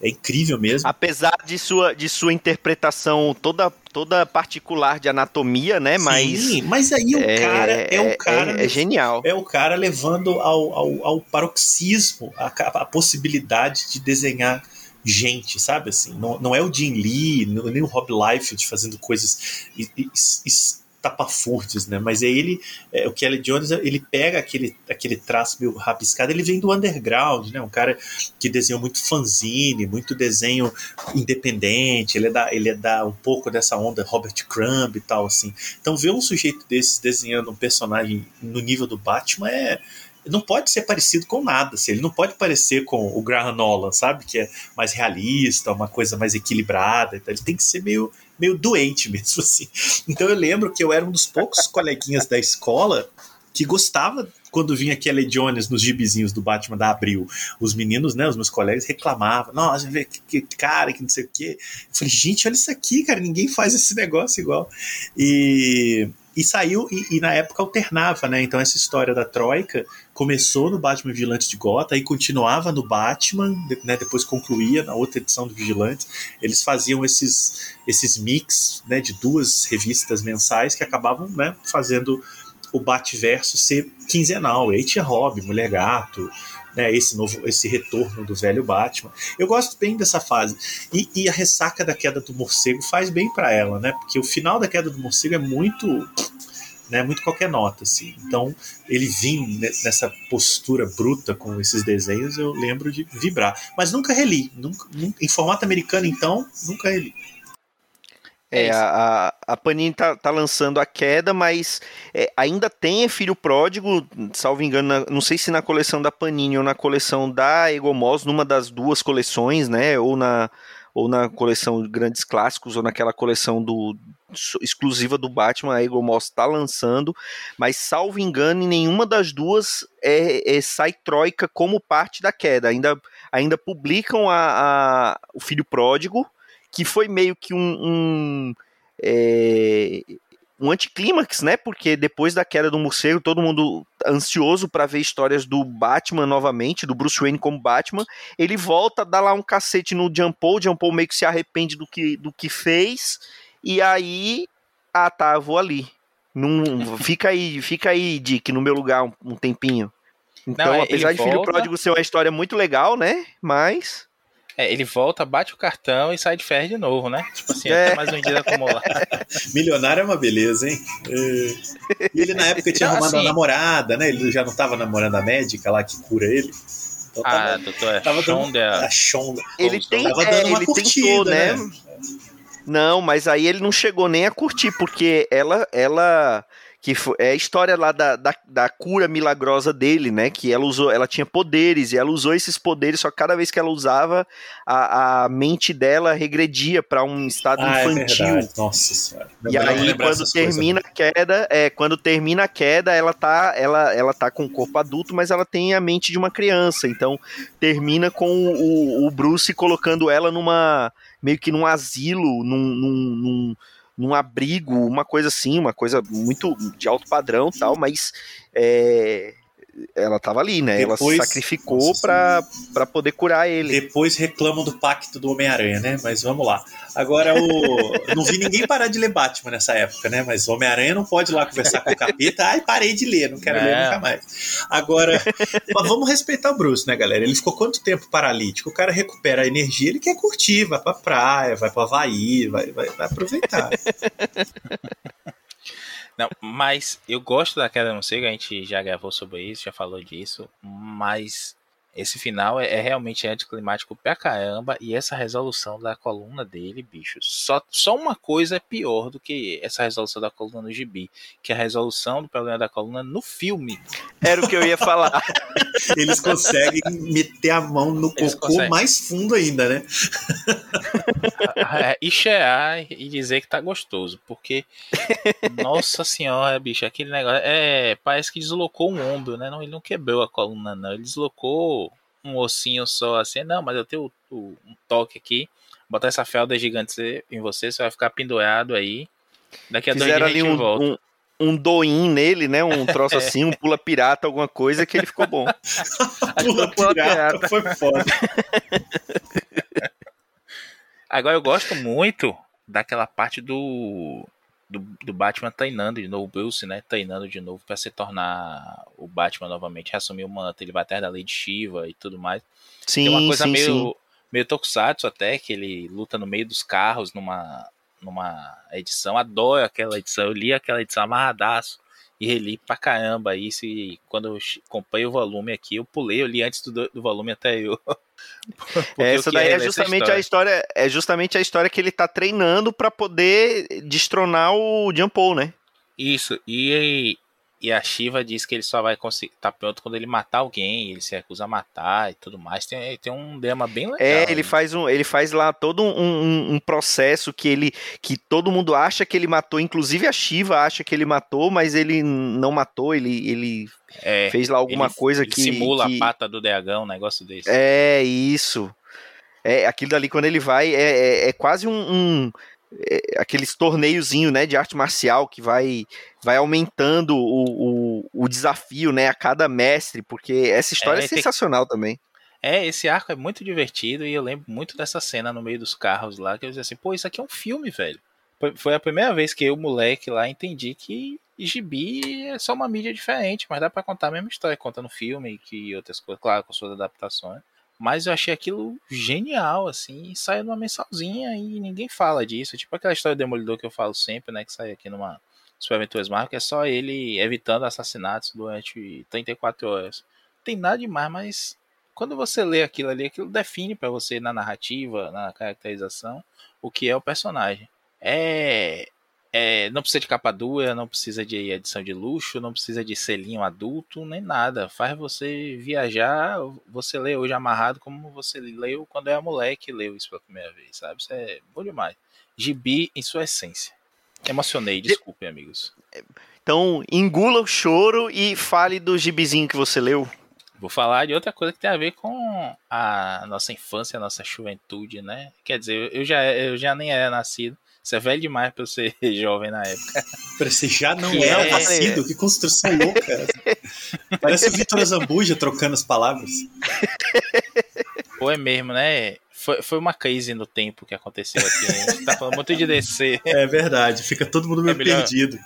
é incrível mesmo. Apesar de sua, de sua interpretação toda, toda particular de anatomia, né? Mas, Sim, mas aí o é, cara é, o cara. É, é, genial. É o cara levando ao, ao, ao paroxismo a, a possibilidade de desenhar gente, sabe? Assim, não, não é o Jim Lee, nem o Rob Liefeld fazendo coisas tapafurtes, né? Mas é ele, é, o Kelly Jones, ele pega aquele, aquele traço meio rabiscado, ele vem do underground, né? Um cara que desenhou muito fanzine, muito desenho independente, ele é da, ele é da um pouco dessa onda Robert Crumb e tal, assim. Então ver um sujeito desses desenhando um personagem no nível do Batman é não pode ser parecido com nada. Assim, ele não pode parecer com o Graham Nolan, sabe? Que é mais realista, uma coisa mais equilibrada. Então ele tem que ser meio meio doente mesmo, assim. Então eu lembro que eu era um dos poucos coleguinhas da escola que gostava quando vinha Kelly Jones nos gibizinhos do Batman da Abril. Os meninos, né, os meus colegas reclamavam, nossa, que, que cara, que não sei o quê. Eu falei, gente, olha isso aqui, cara, ninguém faz esse negócio igual. E e saiu, e, e, na época alternava, né? Então essa história da Troika começou no Batman Vigilante de Gota e continuava no Batman, né? depois concluía na outra edição do Vigilante. Eles faziam esses, esses mix né? de duas revistas mensais que acabavam né? fazendo o Batverso ser quinzenal. aí tinha Robin, Mulher Gato, né, esse novo, esse retorno do velho Batman. Eu gosto bem dessa fase. E, e a ressaca da queda do morcego faz bem para ela, né? Porque o final da queda do morcego é muito né, muito qualquer nota, assim. Então, ele vir nessa postura bruta com esses desenhos, eu lembro de vibrar. Mas nunca reli. Nunca, nunca em formato americano, então, nunca reli. É, é a, a Panini tá, tá lançando a queda, mas é, ainda tem Filho Pródigo, salvo engano, na, não sei se na coleção da Panini ou na coleção da Egomos, numa das duas coleções, né? Ou na, ou na coleção de grandes clássicos, ou naquela coleção do exclusiva do Batman, a Egomos está lançando, mas salvo engano, nenhuma das duas é, é, sai Troika como parte da queda. Ainda, ainda publicam a, a o Filho Pródigo que foi meio que um, um, é, um anticlímax, né? Porque depois da queda do morcego, todo mundo ansioso para ver histórias do Batman novamente, do Bruce Wayne como Batman. Ele volta, dá lá um cacete no John Paul, John Paul meio que se arrepende do que, do que fez, e aí, ah tá, eu vou ali. Num, fica aí, fica aí, Dick, no meu lugar um, um tempinho. Então, Não, é, apesar de volta... Filho Pródigo ser uma história muito legal, né? Mas é, ele volta, bate o cartão e sai de ferro de novo, né? Tipo assim, é. até mais um dia acumular. Milionário é uma beleza, hein? É. E ele na época tinha não, arrumado assim, namorada, né? Ele já não tava namorando a médica lá que cura ele. Então, ah, doutor, é tava Shonda. Dando, a Shonda. Ele tem, tava dando é, uma ele curtida, tentou, né? né? Não, mas aí ele não chegou nem a curtir, porque ela, ela que foi, é a história lá da, da, da, cura milagrosa dele, né? Que ela usou, ela tinha poderes e ela usou esses poderes, só que cada vez que ela usava, a, a mente dela regredia para um estado ah, é infantil. É Nossa senhora. E aí quando termina coisas. a queda, é, quando termina a queda, ela tá, ela, ela tá com o corpo adulto, mas ela tem a mente de uma criança. Então termina com o, o Bruce colocando ela numa meio que num asilo, num, num, num num abrigo, uma coisa assim, uma coisa muito de alto padrão tal, mas é, ela tava ali, né? Depois, ela se sacrificou para poder curar ele. Depois reclamam do pacto do Homem-Aranha, né? Mas vamos lá. Agora, o... não vi ninguém parar de ler Batman nessa época, né? Mas o Homem-Aranha não pode ir lá conversar com o capeta. Ai, parei de ler, não quero é. ler nunca mais. Agora, vamos respeitar o Bruce, né, galera? Ele ficou quanto tempo paralítico? O cara recupera a energia, ele quer curtir, vai pra praia, vai pro Havaí, vai, vai, vai aproveitar. Não, mas eu gosto da queda morcego, a gente já gravou sobre isso, já falou disso, mas esse final é, é, realmente anticlimático pra caramba. E essa resolução da coluna dele, bicho. Só, só uma coisa é pior do que essa resolução da coluna no gibi. Que é a resolução do problema da coluna no filme. Era o que eu ia falar. Eles conseguem meter a mão no Eles cocô conseguem. mais fundo ainda, né? é, e cheirar e dizer que tá gostoso. Porque, nossa senhora, bicho, aquele negócio. É, parece que deslocou um ombro, né? Não, ele não quebrou a coluna, não. Ele deslocou um ossinho só assim, não, mas eu tenho o, o, um toque aqui, botar essa felda gigante em você, você vai ficar pendurado aí. Daqui a Fizeram dois dias a gente um, volta. Um, um doin nele, né? Um troço assim, um pula pirata, alguma coisa, que ele ficou bom. pula, pula pirata, pirata foi foda. Agora eu gosto muito daquela parte do do, do Batman treinando de novo, Bruce, né? Treinando de novo para se tornar o Batman novamente, reassumir o manto, ele vai atrás da lei de Shiva e tudo mais. Sim, Tem uma coisa sim, meio, sim. meio tokusatsu até, que ele luta no meio dos carros numa, numa edição. Adoro aquela edição, eu li aquela edição amarradaço e reli pra caramba isso. E quando eu comprei o volume aqui, eu pulei, eu li antes do, do volume anterior. Essa daí é justamente história. a história, é justamente a história que ele tá treinando para poder destronar o Paul, né? Isso. E e a Shiva diz que ele só vai conseguir tá pronto quando ele matar alguém, ele se recusa a matar e tudo mais. Tem, tem um drama bem legal. É, ele faz, um, ele faz lá todo um, um, um, processo que ele que todo mundo acha que ele matou, inclusive a Shiva acha que ele matou, mas ele não matou, ele, ele é, fez lá alguma ele, coisa ele que. Simula que... a pata do dragão, um negócio desse. É, isso. É, aquilo dali, quando ele vai, é, é, é quase um, um é, aqueles torneiozinho, né, de arte marcial que vai vai aumentando o, o, o desafio, né, a cada mestre, porque essa história é, é sensacional tem... também. É, esse arco é muito divertido e eu lembro muito dessa cena no meio dos carros lá, que eu dizia assim, pô, isso aqui é um filme, velho. Foi a primeira vez que eu, moleque, lá, entendi que gibi é só uma mídia diferente, mas dá para contar a mesma história, contando filme e outras coisas, claro, com suas adaptações. Mas eu achei aquilo genial, assim, saiu numa mensalzinha e ninguém fala disso. Tipo aquela história do Demolidor que eu falo sempre, né? Que sai aqui numa Super Aventuras Marvel, que é só ele evitando assassinatos durante 34 horas. Não tem nada demais, mas quando você lê aquilo ali, aquilo define para você na narrativa, na caracterização, o que é o personagem. É, é, não precisa de capa dura, não precisa de edição de luxo, não precisa de selinho adulto, nem nada. Faz você viajar, você lê hoje amarrado como você leu quando era moleque e leu isso pela primeira vez, sabe? Isso é bom demais. Gibi em sua essência. Emocionei, desculpem, amigos. Então, engula o choro e fale do gibizinho que você leu. Vou falar de outra coisa que tem a ver com a nossa infância, a nossa juventude, né? Quer dizer, eu já, eu já nem era nascido, você é velho demais pra eu ser jovem na época. Você já não que é, é nascido? Que construção louca. Parece o Vitor Zambuja trocando as palavras. Pô, é mesmo, né? Foi, foi uma crise no tempo que aconteceu aqui. Né? A gente tá falando muito de DC. É verdade, fica todo mundo meio é melhor, perdido.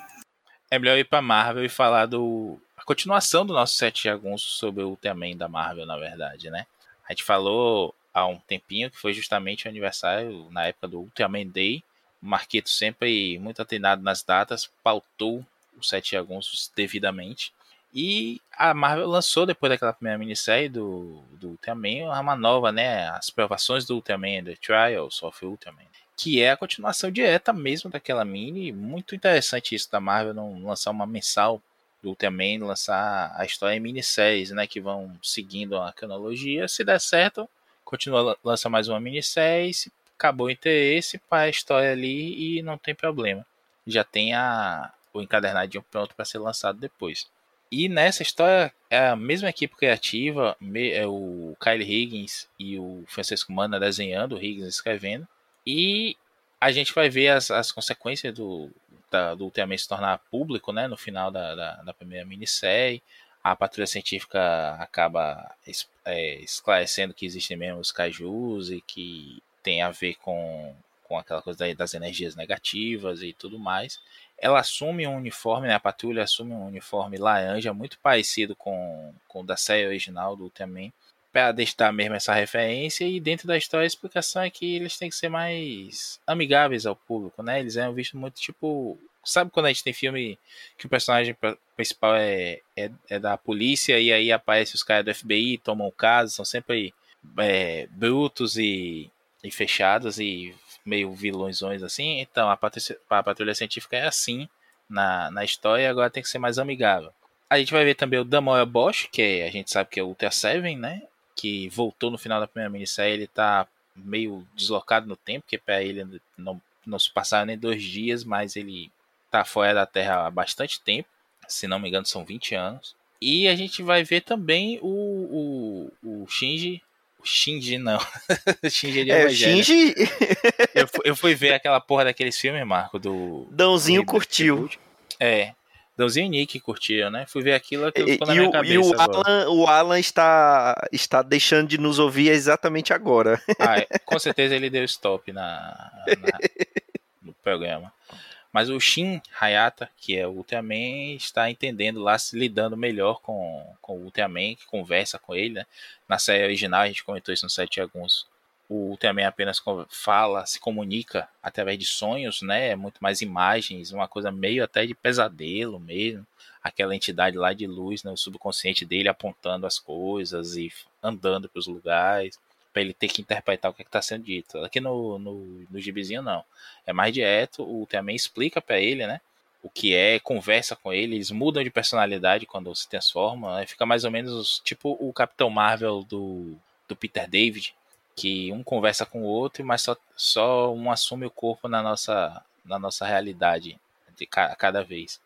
É melhor ir pra Marvel e falar do. A continuação do nosso sete jagunços sobre o Ultraman da Marvel, na verdade, né? A gente falou há um tempinho que foi justamente o aniversário, na época do Ultraman Day, Marquito sempre muito atenado nas datas, pautou os sete jagunços devidamente. E a Marvel lançou, depois daquela primeira minissérie do, do Ultraman, uma nova, né? As provações do Ultraman, The Trials of Ultraman. Que é a continuação direta mesmo daquela mini. Muito interessante isso da Marvel não lançar uma mensal do Ultraman, lançar a história em minisséries, né? Que vão seguindo a cronologia. Se der certo, continua, lança mais uma minissérie. Se acabou o interesse para a história ali e não tem problema. Já tem a, o encadernadinho pronto para ser lançado depois. E nessa história, é a mesma equipe criativa, é o Kyle Higgins e o Francisco Mana desenhando, o Higgins escrevendo. E a gente vai ver as, as consequências do, da, do Ultraman se tornar público né, no final da, da, da primeira minissérie. A patrulha científica acaba é, esclarecendo que existem mesmo os kaijus e que tem a ver com, com aquela coisa das energias negativas e tudo mais. Ela assume um uniforme, né, a patrulha assume um uniforme laranja muito parecido com, com o da série original do Ultraman, para deixar mesmo essa referência. E dentro da história a explicação é que eles têm que ser mais amigáveis ao público, né? Eles eram vistos muito tipo. Sabe quando a gente tem filme que o personagem principal é, é, é da polícia e aí aparece os caras do FBI, tomam o caso, são sempre é, brutos e e fechadas e meio vilõesões assim. Então a patrulha, a patrulha científica é assim na, na história agora tem que ser mais amigável. A gente vai ver também o Damoya Bosch, que é, a gente sabe que é o Ultra Seven, né? Que voltou no final da primeira minissérie, ele tá meio deslocado no tempo, que para ele não, não se passaram nem dois dias, mas ele tá fora da Terra há bastante tempo. Se não me engano, são 20 anos. E a gente vai ver também o, o, o Shinji Shinji não. Shinji de é, Shinji... eu, eu fui ver aquela porra daqueles filmes, Marco, do... Dãozinho curtiu. É. Dãozinho e Nick curtiram, né? Fui ver aquilo que ficou na minha o, cabeça. E o Alan, o Alan está, está deixando de nos ouvir exatamente agora. Ah, é, com certeza ele deu stop na, na no programa. Mas o Shin Hayata, que é o Ultraman, está entendendo lá, se lidando melhor com, com o Ultraman, que conversa com ele, né? Na série original, a gente comentou isso no Sete Alguns. O Ultraman apenas fala, se comunica através de sonhos, né? É muito mais imagens, uma coisa meio até de pesadelo mesmo. Aquela entidade lá de luz, né? o subconsciente dele apontando as coisas e andando para os lugares para ele ter que interpretar o que é está sendo dito. Aqui no, no, no gibizinho, não. É mais direto, o Ultraman explica para ele, né? O que é, conversa com ele, eles mudam de personalidade quando se transformam, né? Fica mais ou menos tipo o Capitão Marvel do, do Peter David, que um conversa com o outro, mas só, só um assume o corpo na nossa, na nossa realidade de cada vez.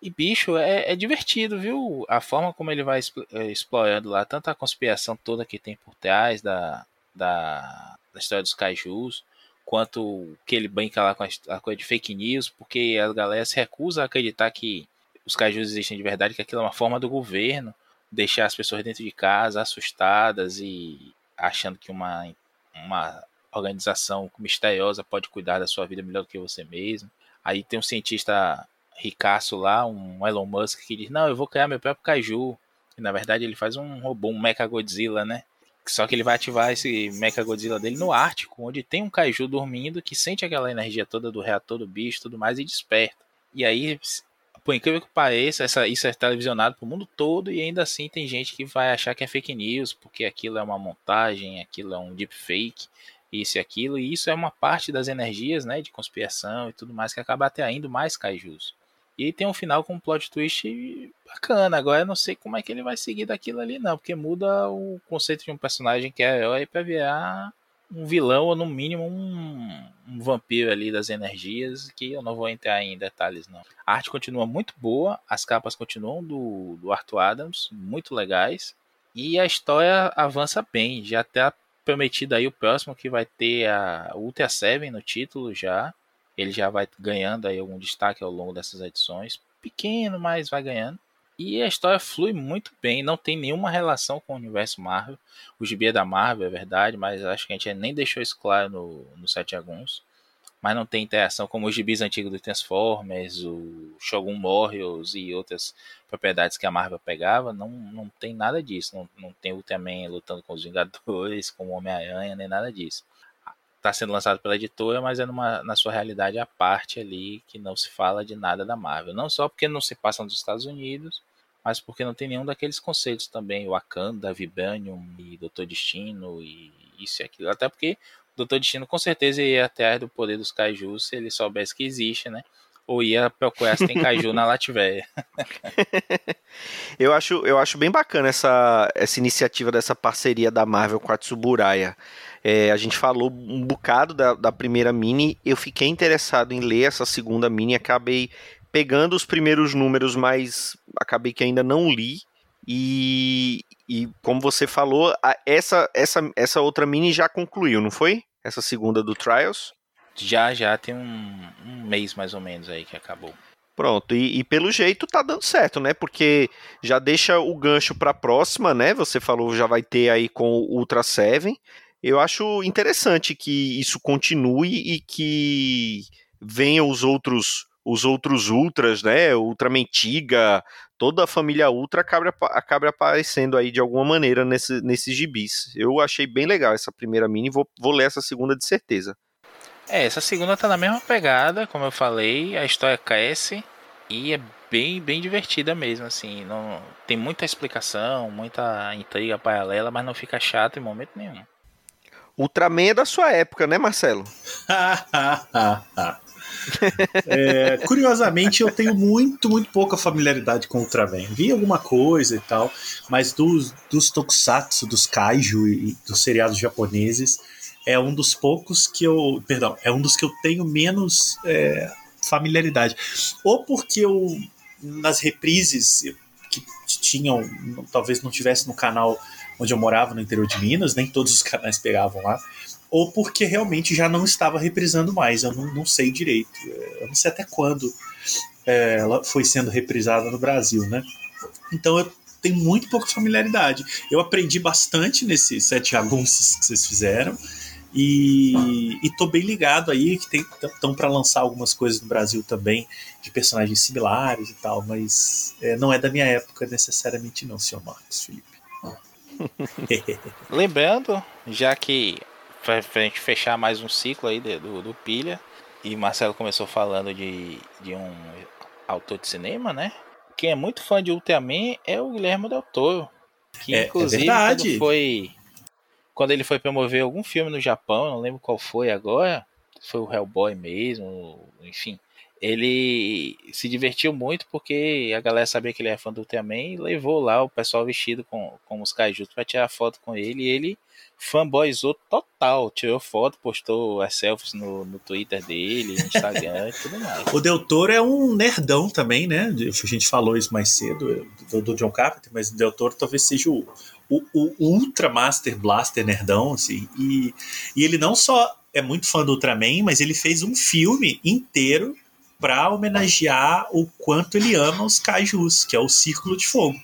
E, bicho, é, é, divertido, viu? A forma como ele vai é, explorando lá, tanto a conspiração toda que tem por trás da, da, da história dos kaijus, quanto que ele brinca lá com a, a, coisa de fake news, porque a galera se recusa a acreditar que os kaijus existem de verdade, que aquilo é uma forma do governo deixar as pessoas dentro de casa assustadas e achando que uma, uma organização misteriosa pode cuidar da sua vida melhor do que você mesmo. Aí tem um cientista ricaço lá, um Elon Musk, que diz: Não, eu vou criar meu próprio Kaiju. E, na verdade, ele faz um robô, um Mecha Godzilla, né? Só que ele vai ativar esse Mecha Godzilla dele no Ártico, onde tem um Kaiju dormindo que sente aquela energia toda do reator do bicho tudo mais e desperta. E aí, por incrível que pareça, essa, isso é televisionado pro mundo todo e ainda assim tem gente que vai achar que é fake news, porque aquilo é uma montagem, aquilo é um deepfake, isso e aquilo, e isso é uma parte das energias, né, de conspiração e tudo mais que acaba atraindo mais kaijus. E tem um final com um plot twist bacana. Agora eu não sei como é que ele vai seguir daquilo ali, não, porque muda o conceito de um personagem que é herói pra virar um vilão ou no mínimo um, um, vampiro ali das energias que eu não vou entrar em detalhes não. A arte continua muito boa, as capas continuam do, do Arthur Adams, muito legais e a história avança bem, já está prometido aí o próximo que vai ter a Ultra Seven no título já ele já vai ganhando aí algum destaque ao longo dessas edições. Pequeno, mas vai ganhando. E a história flui muito bem, não tem nenhuma relação com o universo Marvel. O gibi é da Marvel, é verdade, mas acho que a gente nem deixou isso claro no, no Sete Aguns. Mas não tem interação como os gibis antigos do Transformers, o Shogun Morrios e outras propriedades que a Marvel pegava. Não, não tem nada disso. Não, não tem Ultraman lutando com os Vingadores, com o Homem-Aranha, nem nada disso está sendo lançado pela editora, mas é numa, na sua realidade à parte ali, que não se fala de nada da Marvel. Não só porque não se passa nos Estados Unidos, mas porque não tem nenhum daqueles conceitos também, Wakanda, Vibranium e Doutor Destino e isso e aquilo. Até porque o Doutor Destino com certeza ia atrás do poder dos kaijus se ele soubesse que existe, né? Ou ia procurar se tem kaiju na Latvéia. eu, acho, eu acho bem bacana essa, essa iniciativa dessa parceria da Marvel com a Tsuburaya. É, a gente falou um bocado da, da primeira mini, eu fiquei interessado em ler essa segunda mini, acabei pegando os primeiros números, mas acabei que ainda não li. E, e como você falou, essa, essa, essa outra mini já concluiu, não foi? Essa segunda do Trials? Já, já tem um, um mês mais ou menos aí que acabou. Pronto, e, e, pelo jeito tá dando certo, né? Porque já deixa o gancho para a próxima, né? Você falou já vai ter aí com o Ultra Seven eu acho interessante que isso continue e que venham os outros os outros ultras, né? Ultra Mentiga, toda a família Ultra acabe, acabe aparecendo aí de alguma maneira nesse, nesses gibis. Eu achei bem legal essa primeira mini, vou, vou ler essa segunda de certeza. É, essa segunda tá na mesma pegada, como eu falei, a história cresce e é bem, bem divertida mesmo, assim, não tem muita explicação, muita intriga paralela, mas não fica chato em momento nenhum. Ultraman é da sua época, né, Marcelo? é, curiosamente, eu tenho muito, muito pouca familiaridade com Ultraman. Vi alguma coisa e tal, mas dos, dos tokusatsu, dos kaiju e dos seriados japoneses, é um dos poucos que eu. Perdão, é um dos que eu tenho menos é, familiaridade. Ou porque eu, nas reprises que tinham, talvez não tivesse no canal onde eu morava, no interior de Minas, nem todos os canais pegavam lá, ou porque realmente já não estava reprisando mais, eu não, não sei direito, eu não sei até quando é, ela foi sendo reprisada no Brasil, né? Então eu tenho muito pouca familiaridade. Eu aprendi bastante nesses sete jagunços que vocês fizeram. E, e tô bem ligado aí que estão para lançar algumas coisas no Brasil também de personagens similares e tal, mas é, não é da minha época necessariamente não, senhor Marcos Felipe. Lembrando, já que pra, pra gente fechar mais um ciclo aí do, do Pilha, e Marcelo começou falando de, de um autor de cinema, né? Quem é muito fã de Ultraman é o Guilherme Del Toro. Que é, é inclusive é foi. Quando ele foi promover algum filme no Japão, não lembro qual foi agora. Foi o Hellboy mesmo, enfim ele se divertiu muito porque a galera sabia que ele era fã do Ultraman e levou lá o pessoal vestido com, com os kaijus para tirar foto com ele e ele fanboyzou total, tirou foto, postou as selfies no, no Twitter dele, no Instagram e tudo mais. O Del Toro é um nerdão também, né? A gente falou isso mais cedo, do, do John Carpenter, mas o Del Toro talvez seja o, o, o Ultra Master Blaster nerdão, assim, e, e ele não só é muito fã do Ultraman, mas ele fez um filme inteiro para homenagear o quanto ele ama os cajus, que é o Círculo de Fogo.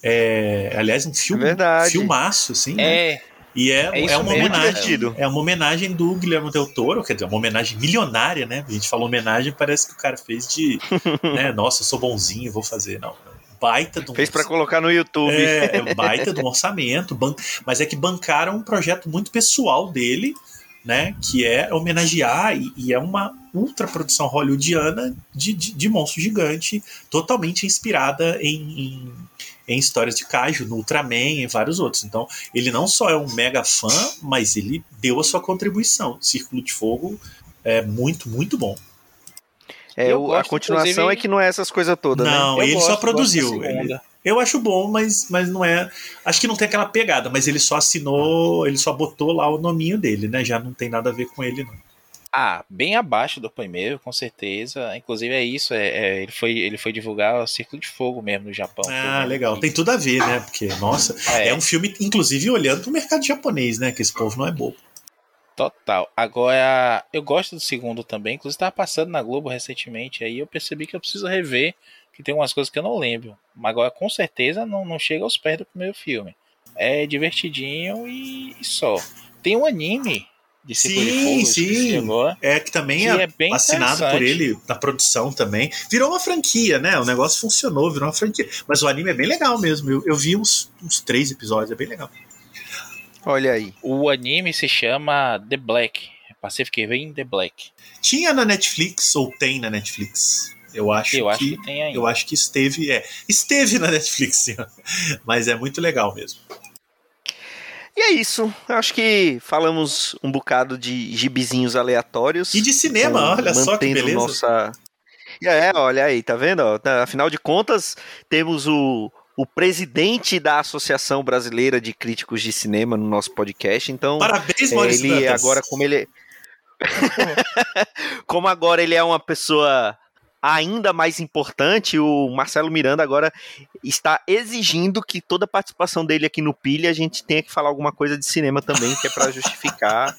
É, aliás, um filme, é verdade. filmaço, assim. Né? É. Né? E é, é, é uma homenagem. É uma homenagem do Guilherme Del Toro, quer dizer, uma homenagem milionária, né? A gente falou homenagem, parece que o cara fez de. né, Nossa, eu sou bonzinho, vou fazer. Não. Baita do Fez para colocar no YouTube. É, é baita do orçamento, ban... mas é que bancaram um projeto muito pessoal dele, né? Que é homenagear, e, e é uma ultra produção hollywoodiana de, de, de monstro gigante, totalmente inspirada em, em, em, histórias de Kaiju, no Ultraman e em vários outros. Então, ele não só é um mega fã, mas ele deu a sua contribuição. Círculo de Fogo é muito, muito bom. É, gosto, a continuação inclusive... é que não é essas coisas todas, não, né? ele gosto, só produziu. Ele, eu acho bom, mas, mas não é. Acho que não tem aquela pegada, mas ele só assinou, ele só botou lá o nominho dele, né? Já não tem nada a ver com ele, não. Ah, bem abaixo do primeiro, com certeza. Inclusive é isso, é, é, ele, foi, ele foi divulgar o Círculo de Fogo mesmo no Japão. Ah, legal. Tem tudo a ver, né? Porque, nossa, é. é um filme, inclusive, olhando pro mercado japonês, né? Que esse povo não é bobo. Total. Agora, eu gosto do segundo também. Inclusive, estava passando na Globo recentemente. Aí eu percebi que eu preciso rever que tem umas coisas que eu não lembro. Mas agora com certeza não, não chega aos pés do primeiro filme. É divertidinho e, e só. Tem um anime de Sim, sim. Agora, é que também que é, é assinado por ele na produção também. Virou uma franquia, né? O negócio funcionou, virou uma franquia. Mas o anime é bem legal mesmo. Eu, eu vi uns, uns três episódios, é bem legal. Olha aí. O anime se chama The Black. Pacific Rim The Black. Tinha na Netflix ou tem na Netflix? Eu acho, eu que, acho que tem ainda. Eu acho que esteve, é, esteve na Netflix, sim, mas é muito legal mesmo. E é isso. Acho que falamos um bocado de gibizinhos aleatórios. E de cinema, com, olha só que beleza. Nossa... É, olha aí, tá vendo? Afinal de contas, temos o, o presidente da Associação Brasileira de Críticos de Cinema no nosso podcast. Então, parabéns, Maurício ele Dantas. agora como ele como agora ele é uma pessoa ainda mais importante, o Marcelo Miranda agora está exigindo que toda participação dele aqui no Pilha a gente tenha que falar alguma coisa de cinema também, que é para justificar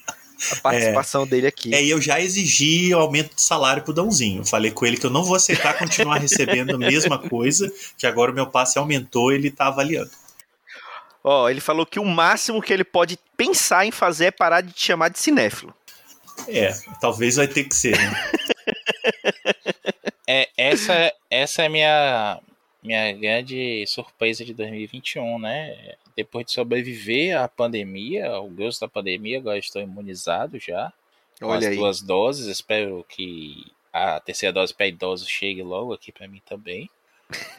a participação é, dele aqui. É, e eu já exigi o aumento de salário pro Dãozinho. Falei com ele que eu não vou aceitar continuar recebendo a mesma coisa, que agora o meu passe aumentou, ele tá avaliando. Ó, oh, ele falou que o máximo que ele pode pensar em fazer é parar de te chamar de cinéfilo. É, talvez vai ter que ser, né? é, essa, essa é minha minha grande surpresa de 2021, né? Depois de sobreviver à pandemia, ao grosso da pandemia, agora estou imunizado já. Com Olha as aí. duas doses. Espero que a terceira dose para idosos chegue logo aqui para mim também.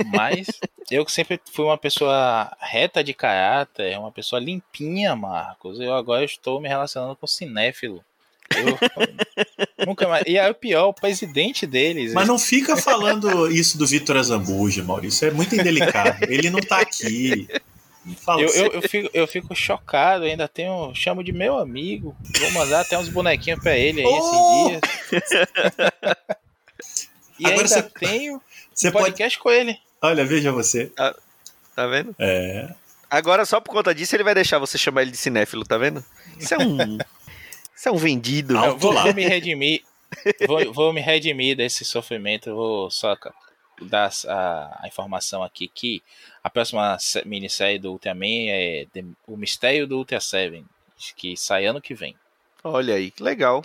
Mas eu sempre fui uma pessoa reta de caráter, uma pessoa limpinha, Marcos. Eu agora estou me relacionando com cinéfilo. Eu, nunca mais. E é o pior, o presidente deles. Mas não fica falando isso do Vitor Azambuja, Maurício. É muito indelicado. Ele não tá aqui. Eu, eu, eu, fico, eu fico chocado, ainda tenho. Chamo de meu amigo. Vou mandar até uns bonequinhos pra ele aí oh! esses dias. e Agora ainda você, tenho você um podcast pode... com ele. Olha, veja você. Tá, tá vendo? É. Agora, só por conta disso, ele vai deixar você chamar ele de cinéfilo, tá vendo? Isso é um. Isso é um vendido. Não, vou, vou me redimir. vou, vou, me redimir desse sofrimento. Vou só dar a, a, informação aqui que a próxima minissérie do Ultraman é O Mistério do Ultra Seven, que sai ano que vem. Olha aí, legal.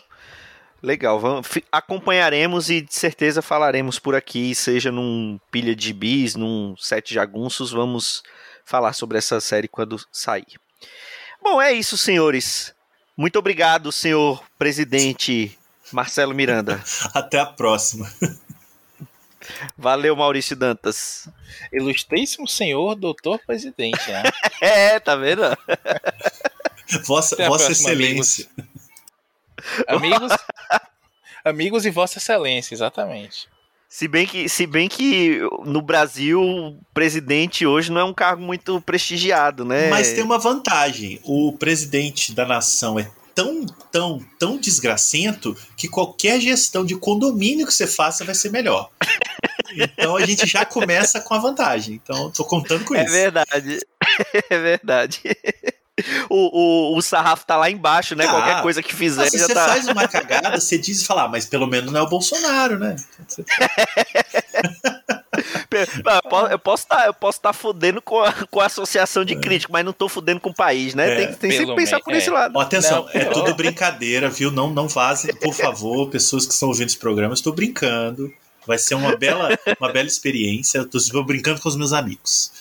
Legal, vamos, acompanharemos e de certeza falaremos por aqui, seja num pilha de bis, num sete jagunços, vamos falar sobre essa série quando sair. Bom, é isso, senhores. Muito obrigado, senhor presidente Marcelo Miranda. Até a próxima. Valeu, Maurício Dantas. Ilustríssimo senhor doutor presidente, né? é, tá vendo? Vossa, Vossa Excelência. Amigos. amigos, amigos e Vossa Excelência, exatamente. Se bem que, se bem que no Brasil, o presidente hoje não é um cargo muito prestigiado, né? Mas tem uma vantagem: o presidente da nação é tão, tão, tão desgracento que qualquer gestão de condomínio que você faça vai ser melhor. Então a gente já começa com a vantagem. Então tô contando com é isso. É verdade. É verdade. O, o, o, sarrafo tá lá embaixo, né? Tá. Qualquer coisa que fizer. se você tá... faz uma cagada, você diz e fala, ah, mas pelo menos não é o Bolsonaro, né? eu posso estar tá, eu posso tá fudendo com a, com a associação de é. crítico, mas não tô fudendo com o país, né? É. Tem, tem sempre que pensar por é. esse lado. Oh, atenção, não, é tudo brincadeira, viu? Não, não vazem, por favor, pessoas que estão ouvindo esse programa, estou brincando. Vai ser uma bela, uma bela experiência. Eu estou brincando com os meus amigos.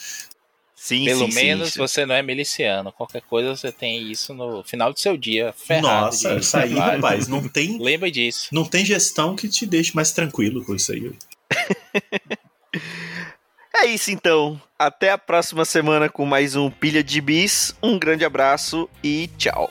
Sim, Pelo sim, menos sim, você não é miliciano. Qualquer coisa você tem isso no final do seu dia. Ferrado Nossa, isso aí, rapaz, não tem. Lembra disso. Não tem gestão que te deixe mais tranquilo com isso aí. é isso então. Até a próxima semana com mais um Pilha de Bis. Um grande abraço e tchau.